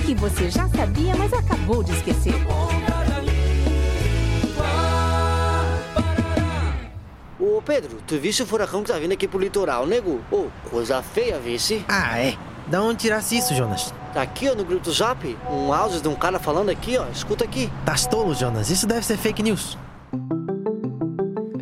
que você já sabia, mas acabou de esquecer. Ô Pedro, tu viste o furacão que tá vindo aqui pro litoral, nego? Ô, coisa feia, vê-se. Ah, é? Da onde tirasse isso, Jonas? Tá aqui, ó, no grupo do Zap, um áudio de um cara falando aqui, ó. Escuta aqui. Tá tolo, Jonas. Isso deve ser fake news.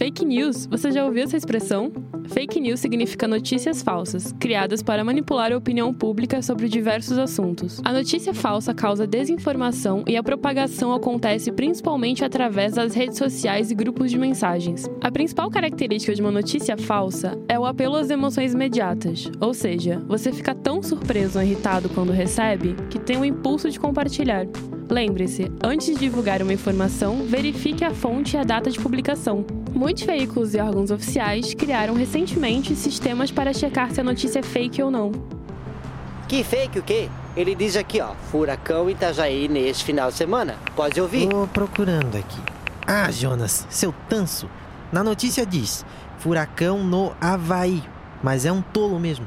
Fake news? Você já ouviu essa expressão? Fake news significa notícias falsas, criadas para manipular a opinião pública sobre diversos assuntos. A notícia falsa causa desinformação e a propagação acontece principalmente através das redes sociais e grupos de mensagens. A principal característica de uma notícia falsa é o apelo às emoções imediatas, ou seja, você fica tão surpreso ou irritado quando recebe que tem o impulso de compartilhar. Lembre-se, antes de divulgar uma informação, verifique a fonte e a data de publicação. Muitos veículos e órgãos oficiais criaram recentemente sistemas para checar se a notícia é fake ou não. Que fake o quê? Ele diz aqui, ó, furacão Itajaí neste final de semana. Pode ouvir? Tô procurando aqui. Ah, Jonas, seu tanso. Na notícia diz: furacão no Havaí. Mas é um tolo mesmo.